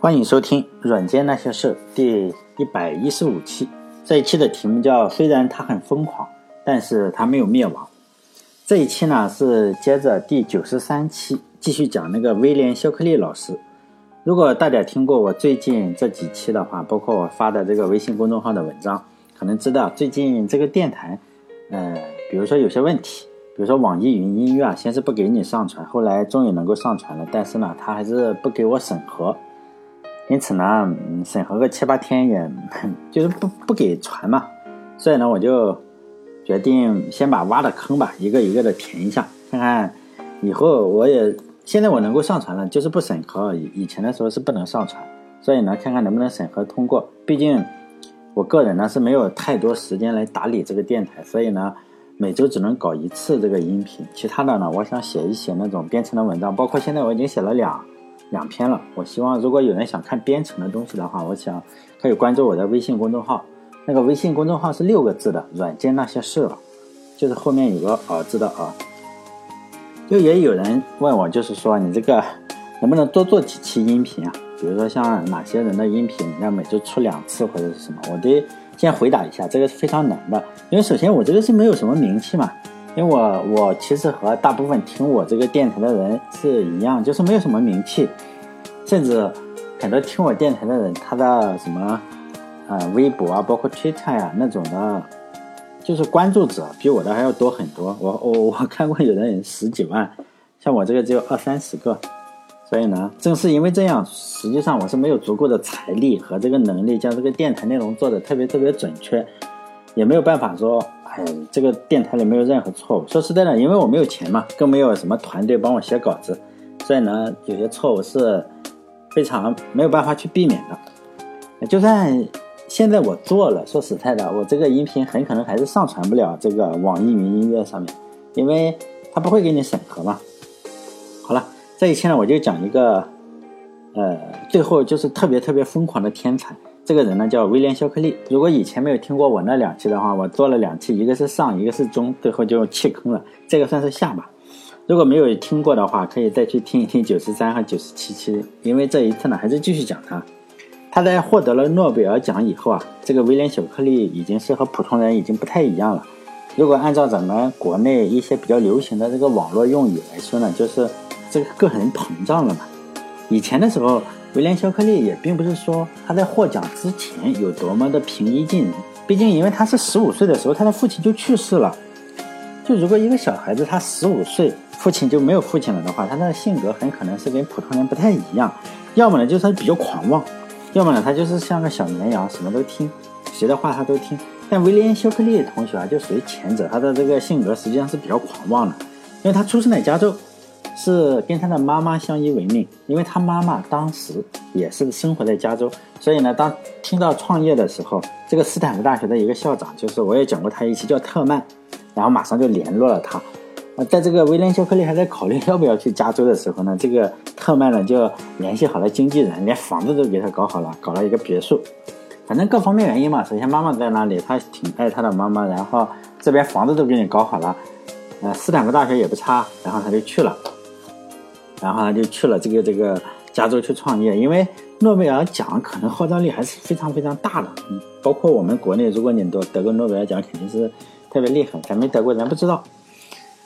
欢迎收听《软件那些事》第一百一十五期。这一期的题目叫“虽然他很疯狂，但是他没有灭亡”。这一期呢是接着第九十三期继续讲那个威廉·肖克利老师。如果大家听过我最近这几期的话，包括我发的这个微信公众号的文章，可能知道最近这个电台，呃，比如说有些问题，比如说网易云音乐啊，先是不给你上传，后来终于能够上传了，但是呢，他还是不给我审核。因此呢，审核个七八天也，就是不不给传嘛，所以呢，我就决定先把挖的坑吧，一个一个的填一下，看看以后我也现在我能够上传了，就是不审核，以以前的时候是不能上传，所以呢，看看能不能审核通过。毕竟我个人呢是没有太多时间来打理这个电台，所以呢，每周只能搞一次这个音频，其他的呢，我想写一写那种编程的文章，包括现在我已经写了两。两篇了，我希望如果有人想看编程的东西的话，我想可以关注我的微信公众号。那个微信公众号是六个字的“软件那些事了”，就是后面有个“儿”字的“儿”。就也有人问我，就是说你这个能不能多做几期音频啊？比如说像哪些人的音频，要每周出两次或者是什么？我得先回答一下，这个是非常难的，因为首先我这个是没有什么名气嘛。因为我我其实和大部分听我这个电台的人是一样，就是没有什么名气，甚至很多听我电台的人，他的什么呃微博啊，包括 Twitter 呀那种的，就是关注者比我的还要多很多。我我我看过有的人十几万，像我这个只有二三十个，所以呢，正是因为这样，实际上我是没有足够的财力和这个能力将这个电台内容做的特别特别准确，也没有办法说。哎，这个电台里没有任何错误。说实在的，因为我没有钱嘛，更没有什么团队帮我写稿子，所以呢，有些错误是非常没有办法去避免的。就算现在我做了，说实在的，我这个音频很可能还是上传不了这个网易云音乐上面，因为它不会给你审核嘛。好了，这一期呢，我就讲一个，呃，最后就是特别特别疯狂的天才。这个人呢叫威廉·肖克利。如果以前没有听过我那两期的话，我做了两期，一个是上，一个是中，最后就弃坑了。这个算是下吧。如果没有听过的话，可以再去听一听九十三和九十七期，因为这一次呢还是继续讲他。他在获得了诺贝尔奖以后啊，这个威廉·肖克利已经是和普通人已经不太一样了。如果按照咱们国内一些比较流行的这个网络用语来说呢，就是这个个人膨胀了嘛。以前的时候。威廉·肖克利也并不是说他在获奖之前有多么的平易近人，毕竟因为他是十五岁的时候他的父亲就去世了。就如果一个小孩子他十五岁父亲就没有父亲了的话，他的性格很可能是跟普通人不太一样，要么呢就是他比较狂妄，要么呢他就是像个小绵羊，什么都听，谁的话他都听。但威廉·肖克利同学啊就属于前者，他的这个性格实际上是比较狂妄的，因为他出生在加州。是跟他的妈妈相依为命，因为他妈妈当时也是生活在加州，所以呢，当听到创业的时候，这个斯坦福大学的一个校长，就是我也讲过他一期叫特曼，然后马上就联络了他。啊，在这个威廉·肖克利还在考虑要不要去加州的时候呢，这个特曼呢就联系好了经纪人，连房子都给他搞好了，搞了一个别墅。反正各方面原因嘛，首先妈妈在那里，他挺爱他的妈妈，然后这边房子都给你搞好了，呃，斯坦福大学也不差，然后他就去了。然后呢，就去了这个这个加州去创业，因为诺贝尔奖可能号召力还是非常非常大的。包括我们国内，如果你得得过诺贝尔奖，肯定是特别厉害。咱没得过，咱不知道。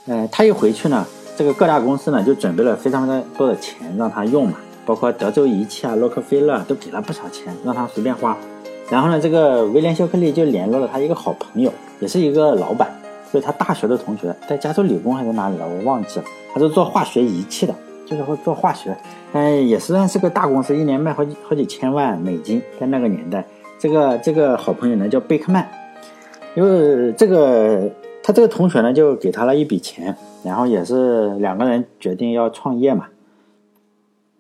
呃，他一回去呢，这个各大公司呢就准备了非常非常多的钱让他用嘛，包括德州仪器啊、洛克菲勒都给了不少钱让他随便花。然后呢，这个威廉·肖克利就联络了他一个好朋友，也是一个老板，就是他大学的同学，在加州理工还是哪里了，我忘记了。他是做化学仪器的。就是会做化学，嗯，也算是个大公司，一年卖好几好几千万美金，在那个年代，这个这个好朋友呢叫贝克曼，因为这个他这个同学呢就给他了一笔钱，然后也是两个人决定要创业嘛，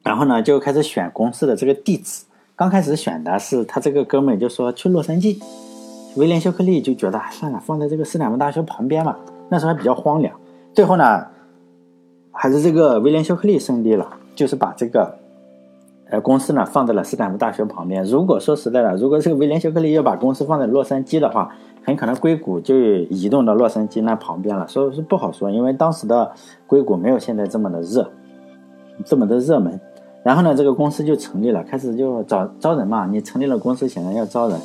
然后呢就开始选公司的这个地址，刚开始选的是他这个哥们就说去洛杉矶，威廉休克利就觉得算了，放在这个斯坦福大学旁边嘛，那时候还比较荒凉，最后呢。还是这个威廉·肖克利胜利了，就是把这个，呃，公司呢放在了斯坦福大学旁边。如果说实在的，如果这个威廉·肖克利要把公司放在洛杉矶的话，很可能硅谷就移动到洛杉矶那旁边了，所以说不好说，因为当时的硅谷没有现在这么的热，这么的热门。然后呢，这个公司就成立了，开始就招招人嘛。你成立了公司，显然要招人。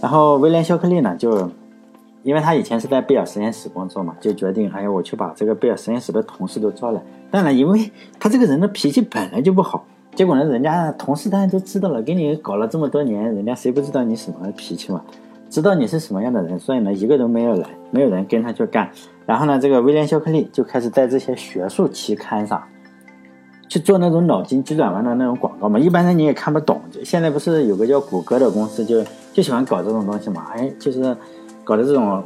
然后威廉·肖克利呢，就因为他以前是在贝尔实验室工作嘛，就决定，哎呀，我去把这个贝尔实验室的同事都招来。当然，因为他这个人的脾气本来就不好，结果呢，人家同事当然都知道了，给你搞了这么多年，人家谁不知道你什么脾气嘛？知道你是什么样的人，所以呢，一个都没有来，没有人跟他去干。然后呢，这个威廉·肖克利就开始在这些学术期刊上去做那种脑筋急转弯的那种广告嘛。一般人你也看不懂。现在不是有个叫谷歌的公司，就就喜欢搞这种东西嘛？哎，就是搞的这种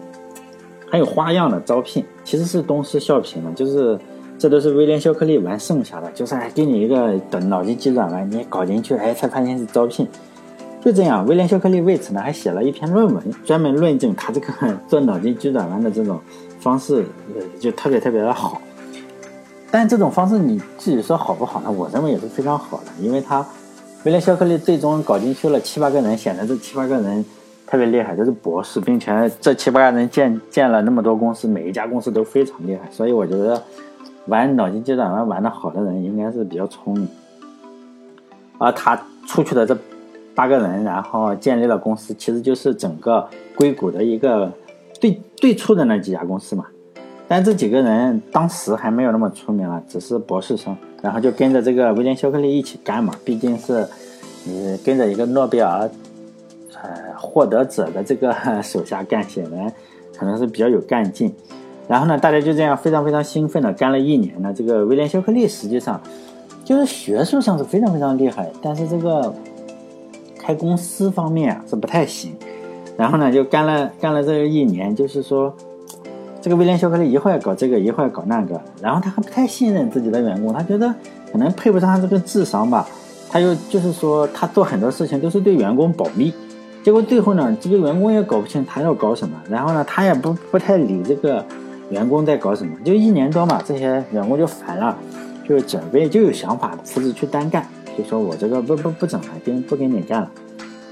很有花样的招聘，其实是东施效颦嘛。就是这都是威廉·肖克利玩剩下的，就是给你一个等脑筋急转弯，你搞进去，哎，才发现是招聘。就这样，威廉·肖克利为此呢还写了一篇论文，专门论证他这个做脑筋急转弯的这种方式，就特别特别的好。但这种方式你自己说好不好呢？我认为也是非常好的，因为他威廉·肖克利最终搞进去了七八个人，显得这七八个人特别厉害，都是博士，并且这七八个人建建了那么多公司，每一家公司都非常厉害。所以我觉得玩脑筋急转弯玩的好的人应该是比较聪明。而他出去的这。八个人，然后建立了公司，其实就是整个硅谷的一个最最初的那几家公司嘛。但这几个人当时还没有那么出名了，只是博士生，然后就跟着这个威廉·肖克利一起干嘛。毕竟是你跟着一个诺贝尔呃获得者的这个手下干，显然可能是比较有干劲。然后呢，大家就这样非常非常兴奋的干了一年呢。这个威廉·肖克利实际上就是学术上是非常非常厉害，但是这个。开公司方面啊是不太行，然后呢就干了干了这一年，就是说，这个威廉·肖克利一会儿搞这个，一会儿搞那个，然后他还不太信任自己的员工，他觉得可能配不上他这个智商吧，他又就是说他做很多事情都是对员工保密，结果最后呢这个员工也搞不清他要搞什么，然后呢他也不不太理这个员工在搞什么，就一年多嘛，这些员工就烦了，就准备就有想法辞职去单干。就说我这个不不不整了，跟不跟你干了，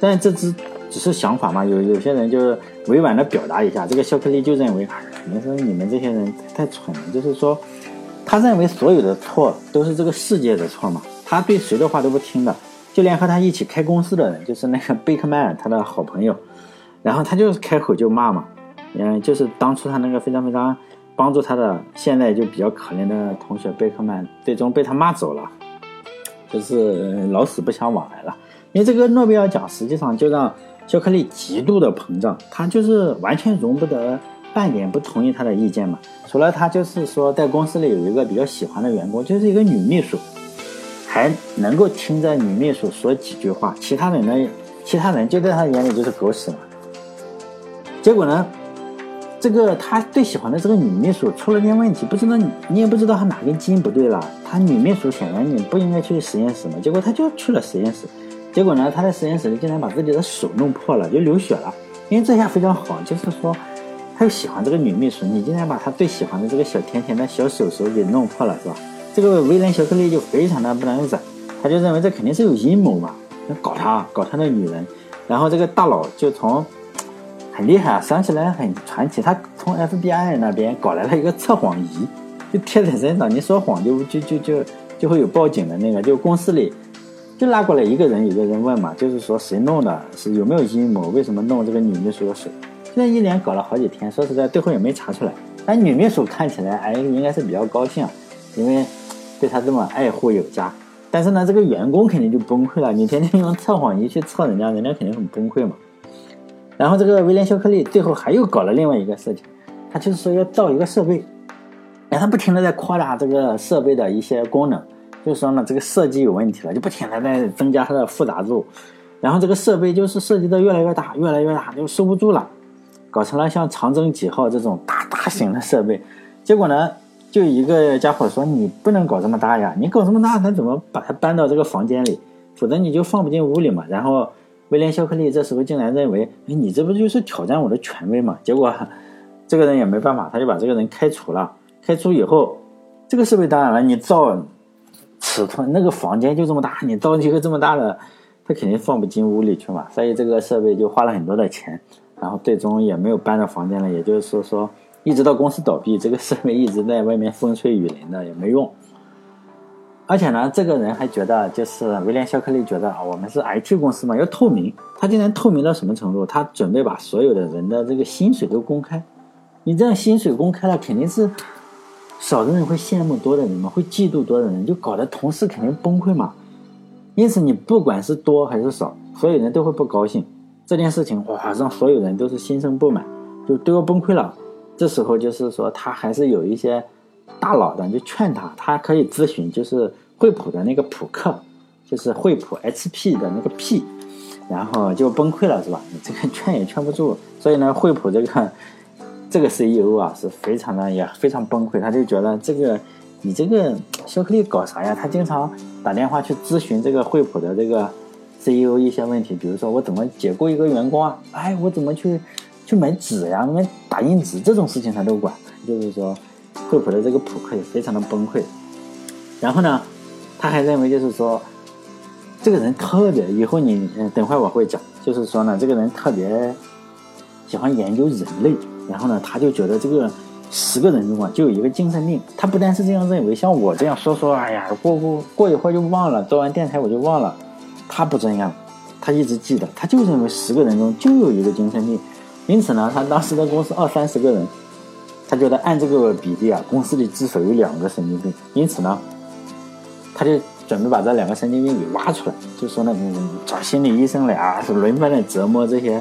但这只只是想法嘛。有有些人就委婉的表达一下，这个肖克利就认为，你说你们这些人太蠢了。就是说，他认为所有的错都是这个世界的错嘛，他对谁的话都不听的，就连和他一起开公司的人，就是那个贝克曼他的好朋友，然后他就是开口就骂嘛，嗯，就是当初他那个非常非常帮助他的，现在就比较可怜的同学贝克曼，最终被他骂走了。就是老死不相往来了，因为这个诺贝尔奖实际上就让肖克利极度的膨胀，他就是完全容不得半点不同意他的意见嘛。除了他，就是说在公司里有一个比较喜欢的员工，就是一个女秘书，还能够听着女秘书说几句话，其他人呢，其他人就在他眼里就是狗屎嘛。结果呢？这个他最喜欢的这个女秘书出了点问题，不知道你也不知道他哪根筋不对了。他女秘书显然你不应该去实验室嘛，结果他就去了实验室。结果呢，他在实验室里竟然把自己的手弄破了，就流血了。因为这下非常好，就是说他又喜欢这个女秘书，你竟然把他最喜欢的这个小甜甜的小手手给弄破了，是吧？这个威廉·肖克利就非常的不能忍，他就认为这肯定是有阴谋嘛，要搞他，搞他的女人。然后这个大佬就从。很厉害啊，想起来很传奇。他从 FBI 那边搞来了一个测谎仪，就贴在身上，你说谎就就就就就会有报警的那个。就公司里就拉过来一个人，一个人问嘛，就是说谁弄的，是有没有阴谋，为什么弄这个女秘书的手？现在一连搞了好几天，说实在，最后也没查出来。但女秘书看起来哎，应该是比较高兴，因为对他这么爱护有加。但是呢，这个员工肯定就崩溃了，你天天用测谎仪去测人家，人家肯定很崩溃嘛。然后这个威廉·肖克利最后还又搞了另外一个事情，他就是说要造一个设备，哎，他不停的在扩大这个设备的一些功能，就是说呢，这个设计有问题了，就不停的在增加它的复杂度，然后这个设备就是设计的越来越大，越来越大，就收不住了，搞成了像长征几号这种大大型的设备，结果呢，就一个家伙说你不能搞这么大呀，你搞这么大，他怎么把它搬到这个房间里，否则你就放不进屋里嘛，然后。威廉·肖克利这时候竟然认为，哎，你这不就是挑战我的权威嘛？结果，这个人也没办法，他就把这个人开除了。开除以后，这个设备当然了，你造尺寸那个房间就这么大，你造一个这么大的，他肯定放不进屋里去嘛。所以这个设备就花了很多的钱，然后最终也没有搬到房间了。也就是说，说一直到公司倒闭，这个设备一直在外面风吹雨淋的也没用。而且呢，这个人还觉得，就是威廉·肖克利觉得啊，我们是 IT 公司嘛，要透明。他竟然透明到什么程度？他准备把所有的人的这个薪水都公开。你这样薪水公开了，肯定是少的人会羡慕多的人嘛，会嫉妒多的人，就搞得同事肯定崩溃嘛。因此，你不管是多还是少，所有人都会不高兴。这件事情哇，让所有人都是心生不满，就都要崩溃了。这时候就是说，他还是有一些大佬的，就劝他，他可以咨询，就是。惠普的那个普克，就是惠普 HP 的那个 P，然后就崩溃了，是吧？你这个劝也劝不住，所以呢，惠普这个这个 CEO 啊是非常的也非常崩溃，他就觉得这个你这个肖克利搞啥呀？他经常打电话去咨询这个惠普的这个 CEO 一些问题，比如说我怎么解雇一个员工啊？哎，我怎么去去买纸呀？买打印纸这种事情他都管，就是说惠普的这个普克也非常的崩溃，然后呢？他还认为，就是说，这个人特别，以后你嗯，等会我会讲，就是说呢，这个人特别喜欢研究人类，然后呢，他就觉得这个十个人中啊，就有一个精神病。他不单是这样认为，像我这样说说，哎呀，过过过一会儿就忘了，做完电台我就忘了。他不这样，他一直记得，他就认为十个人中就有一个精神病。因此呢，他当时的公司二三十个人，他觉得按这个比例啊，公司里至少有两个神经病。因此呢。他就准备把这两个神经病给挖出来，就说呢，找心理医生来啊，是轮番的折磨这些、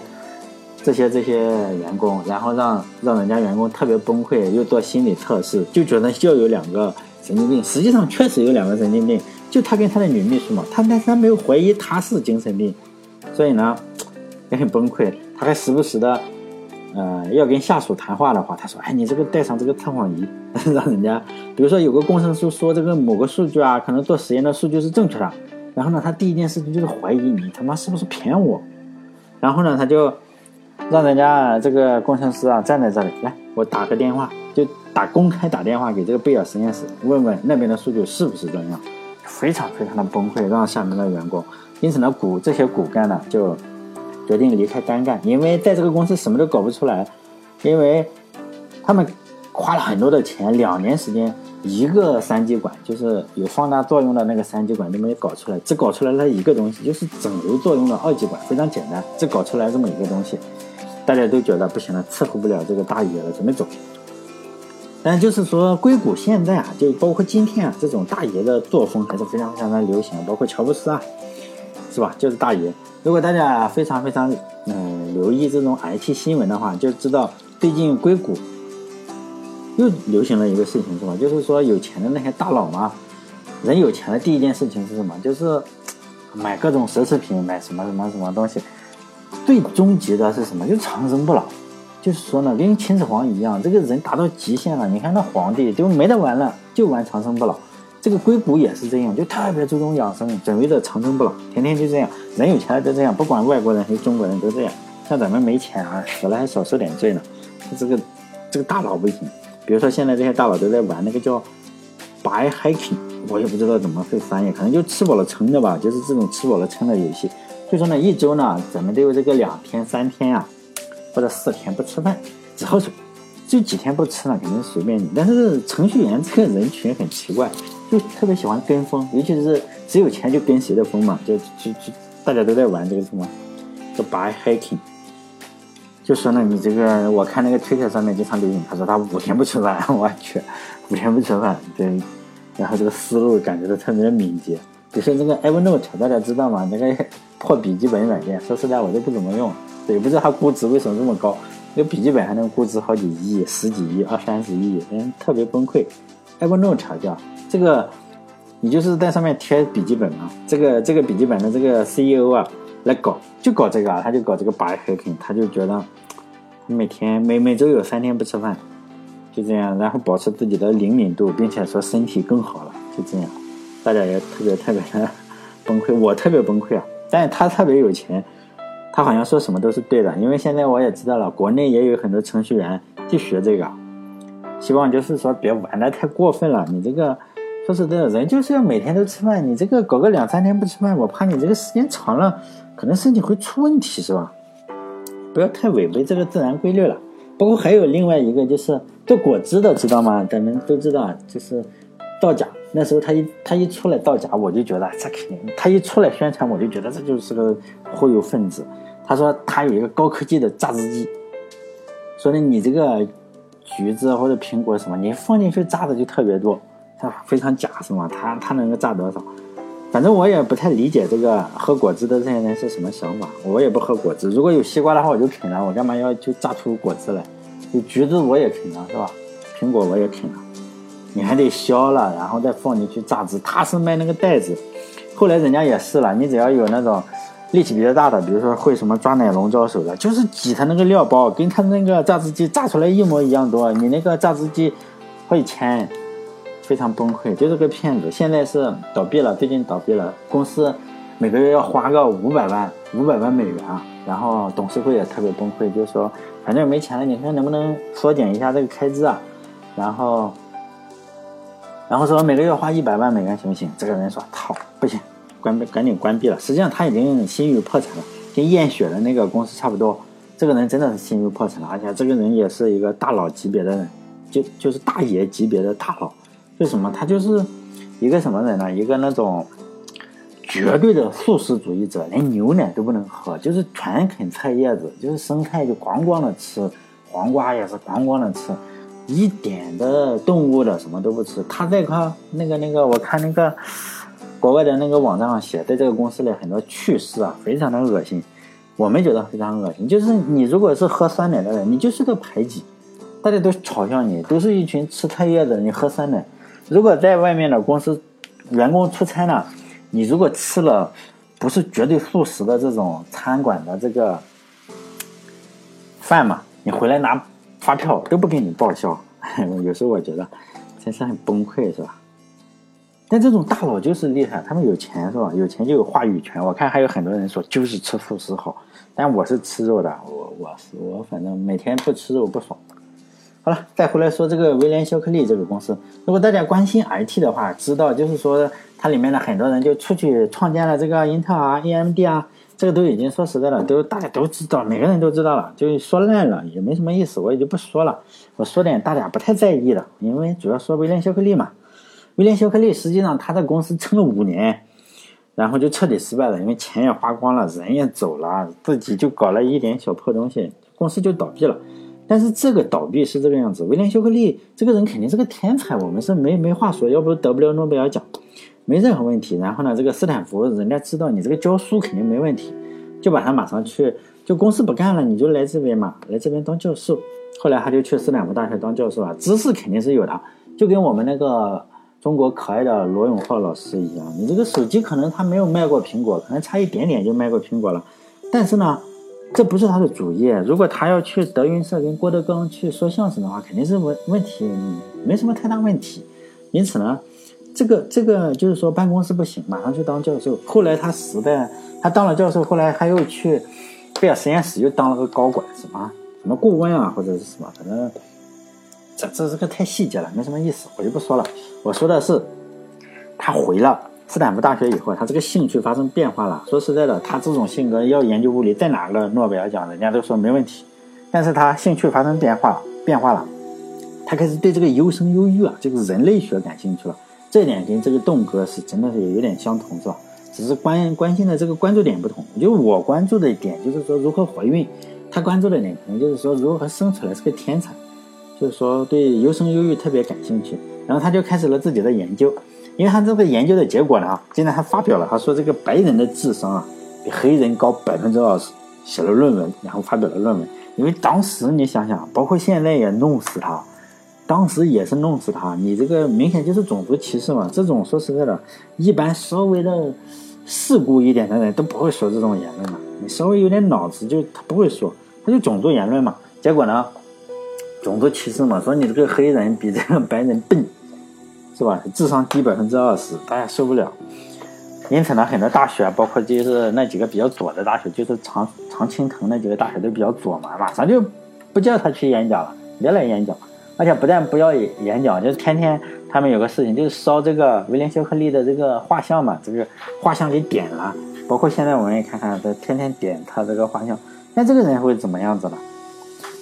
这些、这些员工，然后让让人家员工特别崩溃，又做心理测试，就觉得就有两个神经病。实际上确实有两个神经病，就他跟他的女秘书嘛，他但是他没有怀疑他是精神病，所以呢也很崩溃，他还时不时的。呃，要跟下属谈话的话，他说：“哎，你这个带上这个测谎仪，让人家，比如说有个工程师说这个某个数据啊，可能做实验的数据是正确的，然后呢，他第一件事情就是怀疑你他妈是不是骗我，然后呢，他就让人家这个工程师啊站在这里，来，我打个电话，就打公开打电话给这个贝尔实验室，问问那边的数据是不是这样，非常非常的崩溃，让下面的员工，因此呢，骨这些骨干呢就。”决定离开单干，因为在这个公司什么都搞不出来，因为他们花了很多的钱，两年时间，一个三极管就是有放大作用的那个三极管都没搞出来，只搞出来了一个东西，就是整流作用的二极管，非常简单，只搞出来这么一个东西，大家都觉得不行了，伺候不了这个大爷了，准备走。但就是说，硅谷现在啊，就包括今天啊，这种大爷的作风还是非常非常的流行，包括乔布斯啊，是吧？就是大爷。如果大家非常非常嗯留意这种 IT 新闻的话，就知道最近硅谷又流行了一个事情，是吧？就是说有钱的那些大佬嘛，人有钱的第一件事情是什么？就是买各种奢侈品，买什么什么什么东西。最终极的是什么？就长生不老。就是说呢，跟秦始皇一样，这个人达到极限了。你看那皇帝就没得玩了，就玩长生不老。这个硅谷也是这样，就特别注重养生，准备着长生不老，天天就这样。人有钱了就这样，不管外国人还是中国人都这样。像咱们没钱啊，死了还少受点罪呢。这个这个大佬不行。比如说现在这些大佬都在玩那个叫 “buy hiking”，我也不知道怎么会翻译，可能就吃饱了撑的吧，就是这种吃饱了撑的游戏。就说呢，一周呢，咱们都有这个两天、三天啊，或者四天不吃饭，只喝水。就几天不吃呢，肯定随便你。但是程序员这个人群很奇怪。就特别喜欢跟风，尤其是只有钱就跟谁的风嘛，就就就大家都在玩这个什么，叫 by hacking。就说呢，你这个我看那个推特上面经常流行，他说他五天不吃饭，我去，五天不吃饭，对，然后这个思路感觉到特别的敏捷。比如说那个 Evernote，大家知道吗？那个 破笔记本软件，说实在我都不怎么用，也不知道它估值为什么这么高，那笔记本还能估值好几亿、十几亿、二三十亿，人特别崩溃。Evernote 叫。这个，你就是在上面贴笔记本嘛？这个这个笔记本的这个 CEO 啊，来搞就搞这个啊，他就搞这个白黑屏，他就觉得每天每每周有三天不吃饭，就这样，然后保持自己的灵敏度，并且说身体更好了，就这样，大家也特别特别的 崩溃，我特别崩溃啊！但是他特别有钱，他好像说什么都是对的，因为现在我也知道了，国内也有很多程序员就学这个，希望就是说别玩的太过分了，你这个。说实在的，人就是要每天都吃饭。你这个搞个两三天不吃饭，我怕你这个时间长了，可能身体会出问题，是吧？不要太违背这个自然规律了。包括还有另外一个就是做果汁的，知道吗？咱们都知道，就是造假。那时候他一他一出来造假，我就觉得这肯定，他一出来宣传，我就觉得这就是个忽悠分子。他说他有一个高科技的榨汁机，说的你这个橘子或者苹果什么，你放进去榨的就特别多，他非常假是吗？他他能够榨多少？反正我也不太理解这个喝果汁的这些人是什么想法。我也不喝果汁，如果有西瓜的话我就啃了，我干嘛要就榨出果汁来？有橘子我也啃了是吧？苹果我也啃了，你还得削了，然后再放进去榨汁。他是卖那个袋子，后来人家也试了，你只要有那种力气比较大的，比如说会什么抓奶龙招手的，就是挤他那个料包，跟他那个榨汁机榨出来一模一样多。你那个榨汁机会钱。非常崩溃，就是个骗子。现在是倒闭了，最近倒闭了。公司每个月要花个五百万，五百万美元啊。然后董事会也特别崩溃，就说反正没钱了，你看能不能缩减一下这个开支啊？然后，然后说每个月花一百万美元行不行？这个人说操，不行，关闭，赶紧关闭了。实际上他已经心欲破产了，跟验血的那个公司差不多。这个人真的是心欲破产了，而且这个人也是一个大佬级别的人，就就是大爷级别的大佬。为什么他就是一个什么人呢？一个那种绝对的素食主义者，连牛奶都不能喝，就是全啃菜叶子，就是生菜就光光的吃，黄瓜也是光光的吃，一点的动物的什么都不吃。他在看那个那个，我看那个国外的那个网站上写，在这个公司里很多趣事啊，非常的恶心。我们觉得非常恶心，就是你如果是喝酸奶的人，你就是个排挤，大家都嘲笑你，都是一群吃菜叶子，你喝酸奶。如果在外面的公司员工出差呢，你如果吃了不是绝对素食的这种餐馆的这个饭嘛，你回来拿发票都不给你报销。有时候我觉得真是很崩溃，是吧？但这种大佬就是厉害，他们有钱是吧？有钱就有话语权。我看还有很多人说就是吃素食好，但我是吃肉的，我我是我反正每天不吃肉不爽。好了，再回来说这个威廉肖克利这个公司。如果大家关心 IT 的话，知道就是说它里面的很多人就出去创建了这个英特尔、AMD 啊，这个都已经说实在的，都大家都知道，每个人都知道了，就说烂了也没什么意思，我也就不说了。我说点大家不太在意的，因为主要说威廉肖克利嘛。威廉肖克利实际上他的公司撑了五年，然后就彻底失败了，因为钱也花光了，人也走了，自己就搞了一点小破东西，公司就倒闭了。但是这个倒闭是这个样子，威廉休克利这个人肯定是个天才，我们是没没话说，要不得不了诺贝尔奖，没任何问题。然后呢，这个斯坦福人家知道你这个教书肯定没问题，就把他马上去，就公司不干了，你就来这边嘛，来这边当教授。后来他就去斯坦福大学当教授了，知识肯定是有的，就跟我们那个中国可爱的罗永浩老师一样，你这个手机可能他没有卖过苹果，可能差一点点就卖过苹果了，但是呢。这不是他的主业。如果他要去德云社跟郭德纲去说相声的话，肯定是问问题没什么太大问题。因此呢，这个这个就是说办公室不行，马上去当教授。后来他实在他当了教授，后来他又去贝尔实验室又当了个高管，什么什么顾问啊，或者是什么，反正这这是个太细节了，没什么意思，我就不说了。我说的是他回了。斯坦福大学以后，他这个兴趣发生变化了。说实在的，他这种性格要研究物理，再拿个诺贝尔奖，人家都说没问题。但是他兴趣发生变化了，变化了，他开始对这个优生优育啊，这个人类学感兴趣了。这点跟这个栋哥是真的是有点相同，是吧？只是关关心的这个关注点不同。就我关注的点就是说如何怀孕，他关注的点可能就是说如何生出来是个天才，就是说对优生优育特别感兴趣。然后他就开始了自己的研究。因为他这个研究的结果呢，今天他发表了，他说这个白人的智商啊比黑人高百分之二十，写了论文，然后发表了论文。因为当时你想想，包括现在也弄死他，当时也是弄死他。你这个明显就是种族歧视嘛。这种说实在的，一般稍微的世故一点的人都不会说这种言论的。你稍微有点脑子，就他不会说，他就种族言论嘛。结果呢，种族歧视嘛，说你这个黑人比这个白人笨。是吧？智商低百分之二十，大家受不了。因此呢，很多大学，包括就是那几个比较左的大学，就是常常青藤那几个大学都比较左嘛，马上就不叫他去演讲了，别来演讲。而且不但不要演讲，就是天天他们有个事情，就是烧这个威廉·肖克利的这个画像嘛，这个画像给点了，包括现在我们也看看，他天天点他这个画像，那这个人会怎么样子呢？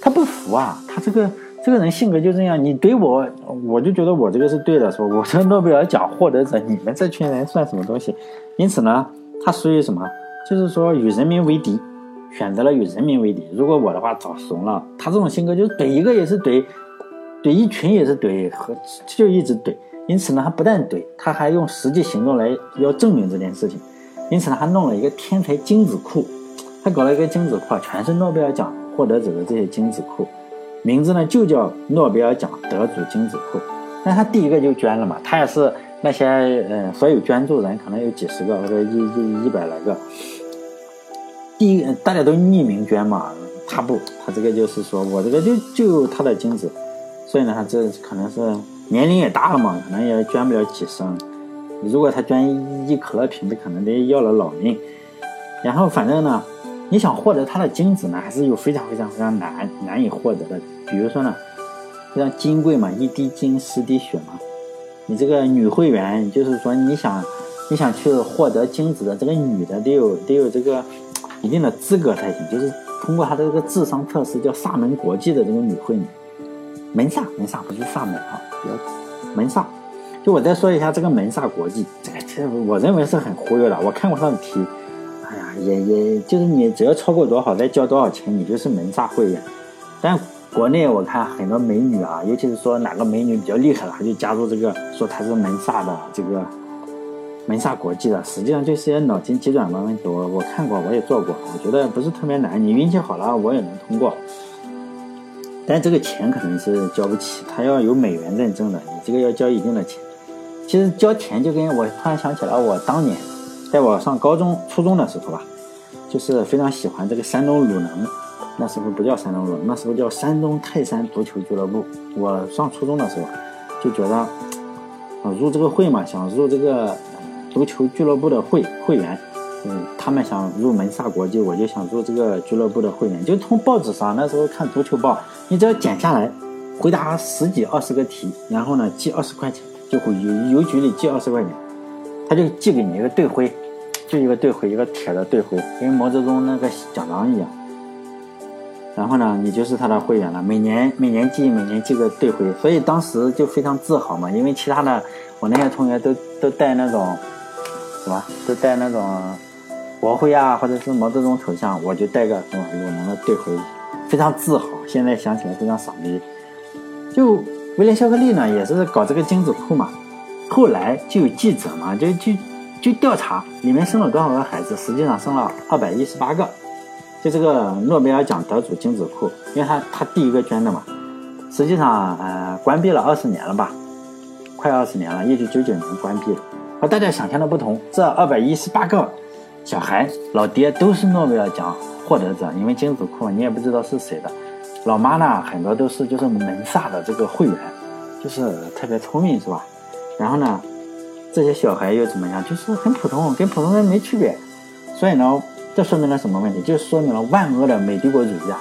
他不服啊，他这个这个人性格就这样，你怼我，我就觉得我这个是对的，说我这诺贝尔奖获得者，你们这群人算什么东西？因此呢，他属于什么？就是说与人民为敌，选择了与人民为敌。如果我的话早怂了，他这种性格就是怼一个也是怼，怼一群也是怼，和就一直怼。因此呢，他不但怼，他还用实际行动来要证明这件事情。因此呢，他弄了一个天才精子库，他搞了一个精子库，全是诺贝尔奖获得者的这些精子库，名字呢就叫诺贝尔奖得主精子库。那他第一个就捐了嘛，他也是那些呃所有捐助人可能有几十个或者一一一百来个，第一大家都匿名捐嘛，他不，他这个就是说我这个就就他的精子，所以呢，他这可能是年龄也大了嘛，可能也捐不了几升。如果他捐一可乐瓶，子，可能得要了老命。然后反正呢，你想获得他的精子呢，还是有非常非常非常难难以获得的。比如说呢，非常金贵嘛，一滴精十滴血嘛。你这个女会员，就是说你想你想去获得精子的这个女的，得有得有这个一定的资格才行。就是通过她的这个智商测试，叫萨门国际的这个女会员，门萨门萨不是萨门啊，门萨。就我再说一下这个门萨国际，这个其实我认为是很忽悠的。我看过他的题，哎呀，也也就是你只要超过多少，再交多少钱，你就是门萨会员。但国内我看很多美女啊，尤其是说哪个美女比较厉害了，就加入这个，说她是门萨的这个门萨国际的，实际上就是些脑筋急转弯问题。我我看过，我也做过，我觉得不是特别难，你运气好了，我也能通过。但这个钱可能是交不起，他要有美元认证的，你这个要交一定的钱。其实交钱就跟我突然想起来，我当年在我上高中、初中的时候吧，就是非常喜欢这个山东鲁能，那时候不叫山东鲁，那时候叫山东泰山足球俱乐部。我上初中的时候就觉得，啊，入这个会嘛，想入这个足球俱乐部的会会员。嗯，他们想入门萨国际，我就想入这个俱乐部的会员。就从报纸上那时候看足球报，你只要剪下来，回答十几二十个题，然后呢，寄二十块钱。就会邮邮局里寄二十块钱，他就寄给你一个队徽，就一个队徽，一个铁的队徽，跟毛泽东那个奖章一样。然后呢，你就是他的会员了，每年每年寄，每年寄个队徽，所以当时就非常自豪嘛。因为其他的我那些同学都都带那种什么，都带那种国徽啊，或者是毛泽东头像，我就带个什么鲁能的队徽，非常自豪。现在想起来非常傻逼，就。威廉肖克利呢，也是搞这个精子库嘛，后来就有记者嘛，就就就调查里面生了多少个孩子，实际上生了二百一十八个，就这个诺贝尔奖得主精子库，因为他他第一个捐的嘛，实际上呃关闭了二十年了吧，快二十年了，一九九九年关闭了，和大家想象的不同，这二百一十八个小孩老爹都是诺贝尔奖获得者，因为精子库你也不知道是谁的。老妈呢，很多都是就是门萨的这个会员，就是特别聪明，是吧？然后呢，这些小孩又怎么样？就是很普通，跟普通人没区别。所以呢，这说明了什么问题？就说明了万恶的美帝国主义啊！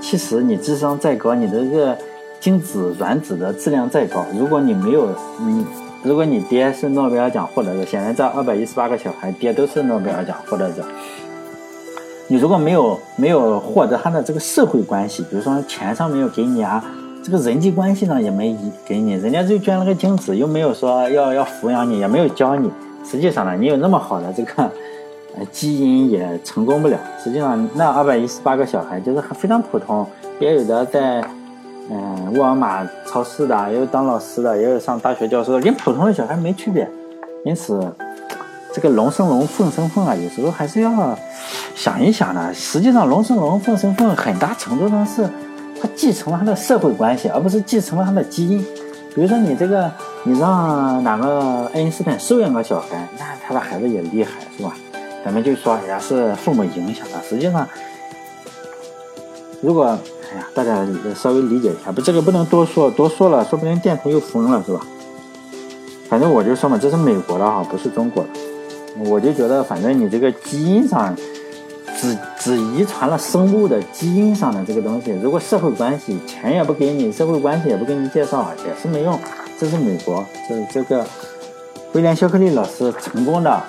其实你智商再高，你的这个精子卵子的质量再高，如果你没有你，如果你爹是诺贝尔奖获得者，显然这二百一十八个小孩爹都是诺贝尔奖获得者。你如果没有没有获得他的这个社会关系，比如说钱上没有给你啊，这个人际关系上也没给你，人家就捐了个精子，又没有说要要抚养你，也没有教你。实际上呢，你有那么好的这个基因也成功不了。实际上那二百一十八个小孩就是非常普通，也有的在嗯沃尔玛超市的，也有当老师的，也有上大学教授的，跟普通的小孩没区别。因此。这个龙生龙，凤生凤啊，有时候还是要想一想的。实际上，龙生龙，凤生凤，很大程度上是它继承了它的社会关系，而不是继承了它的基因。比如说，你这个，你让哪个爱因斯坦收养个小孩，那他的孩子也厉害，是吧？咱们就说，也是父母影响的。实际上，如果呀，大家稍微理解一下，不，这个不能多说，多说了，说不定电台又封了，是吧？反正我就说嘛，这是美国的哈，不是中国的。我就觉得，反正你这个基因上，只只遗传了生物的基因上的这个东西。如果社会关系钱也不给你，社会关系也不给你介绍，也是没用。这是美国，这这个威廉·肖克利老师成功的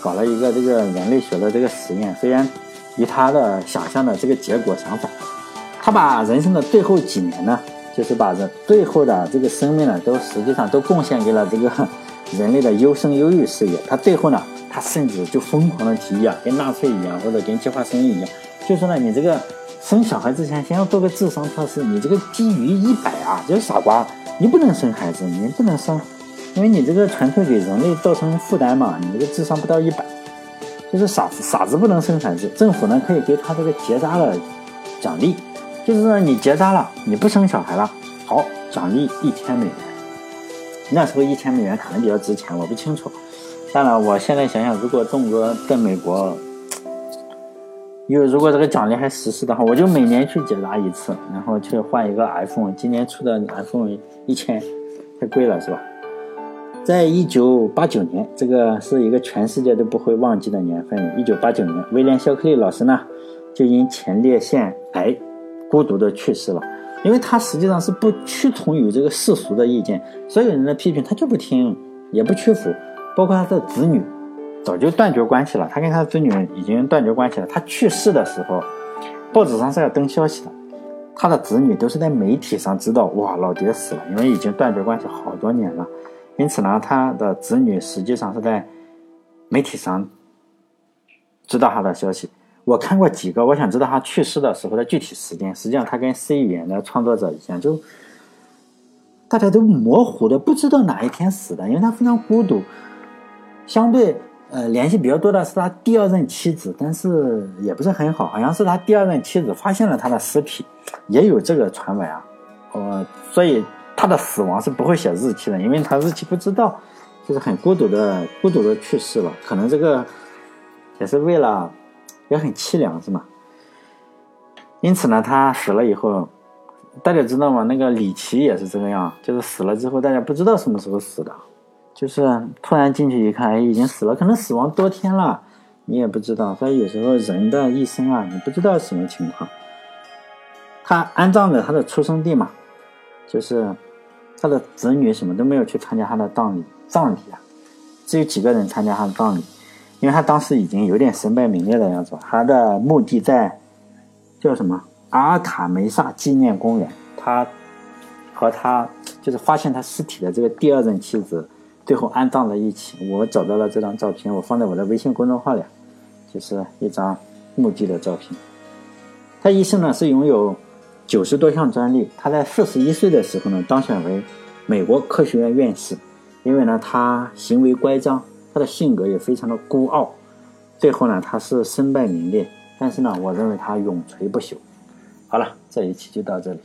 搞了一个这个人类学的这个实验，虽然与他的想象的这个结果相反，他把人生的最后几年呢，就是把这最后的这个生命呢，都实际上都贡献给了这个人类的优生优育事业。他最后呢，他甚至就疯狂的提议啊，跟纳粹一样，或者跟计划生育一样，就说呢，你这个生小孩之前先要做个智商测试，你这个低于一百啊，就是傻瓜，你不能生孩子，你不能生。因为你这个纯粹给人类造成负担嘛，你这个智商不到一百，就是傻子，傻子不能生孩子。政府呢可以给他这个结扎的奖励，就是说你结扎了，你不生小孩了，好，奖励一千美元。那时候一千美元可能比较值钱，我不清楚。当然，我现在想想，如果中国在美国，因为如果这个奖励还实施的话，我就每年去结扎一次，然后去换一个 iPhone。今年出的 iPhone 一千，太贵了，是吧？在一九八九年，这个是一个全世界都不会忘记的年份。一九八九年，威廉·肖克利老师呢，就因前列腺癌孤独的去世了。因为他实际上是不屈从于这个世俗的意见，所有人的批评他就不听，也不屈服。包括他的子女，早就断绝关系了。他跟他的子女已经断绝关系了。他去世的时候，报纸上是要登消息的，他的子女都是在媒体上知道，哇，老爹死了，因为已经断绝关系好多年了。因此呢，他的子女实际上是在媒体上知道他的消息。我看过几个，我想知道他去世的时候的具体时间。实际上，他跟 C 语言的创作者一样，就大家都模糊的，不知道哪一天死的，因为他非常孤独。相对呃联系比较多的是他第二任妻子，但是也不是很好，好像是他第二任妻子发现了他的尸体，也有这个传闻啊。呃，所以。他的死亡是不会写日期的，因为他日期不知道，就是很孤独的、孤独的去世了。可能这个也是为了，也很凄凉，是吗？因此呢，他死了以后，大家知道吗？那个李琦也是这个样，就是死了之后，大家不知道什么时候死的，就是突然进去一看，哎，已经死了，可能死亡多天了，你也不知道。所以有时候人的一生啊，你不知道什么情况。他安葬在他的出生地嘛。就是他的子女什么都没有去参加他的葬礼，葬礼啊，只有几个人参加他的葬礼，因为他当时已经有点身败名裂的样子。他的墓地在叫什么阿尔塔梅萨纪念公园。他和他就是发现他尸体的这个第二任妻子，最后安葬在一起。我找到了这张照片，我放在我的微信公众号里，就是一张墓地的照片。他一生呢是拥有。九十多项专利，他在四十一岁的时候呢，当选为美国科学院院士。因为呢，他行为乖张，他的性格也非常的孤傲。最后呢，他是身败名裂，但是呢，我认为他永垂不朽。好了，这一期就到这里。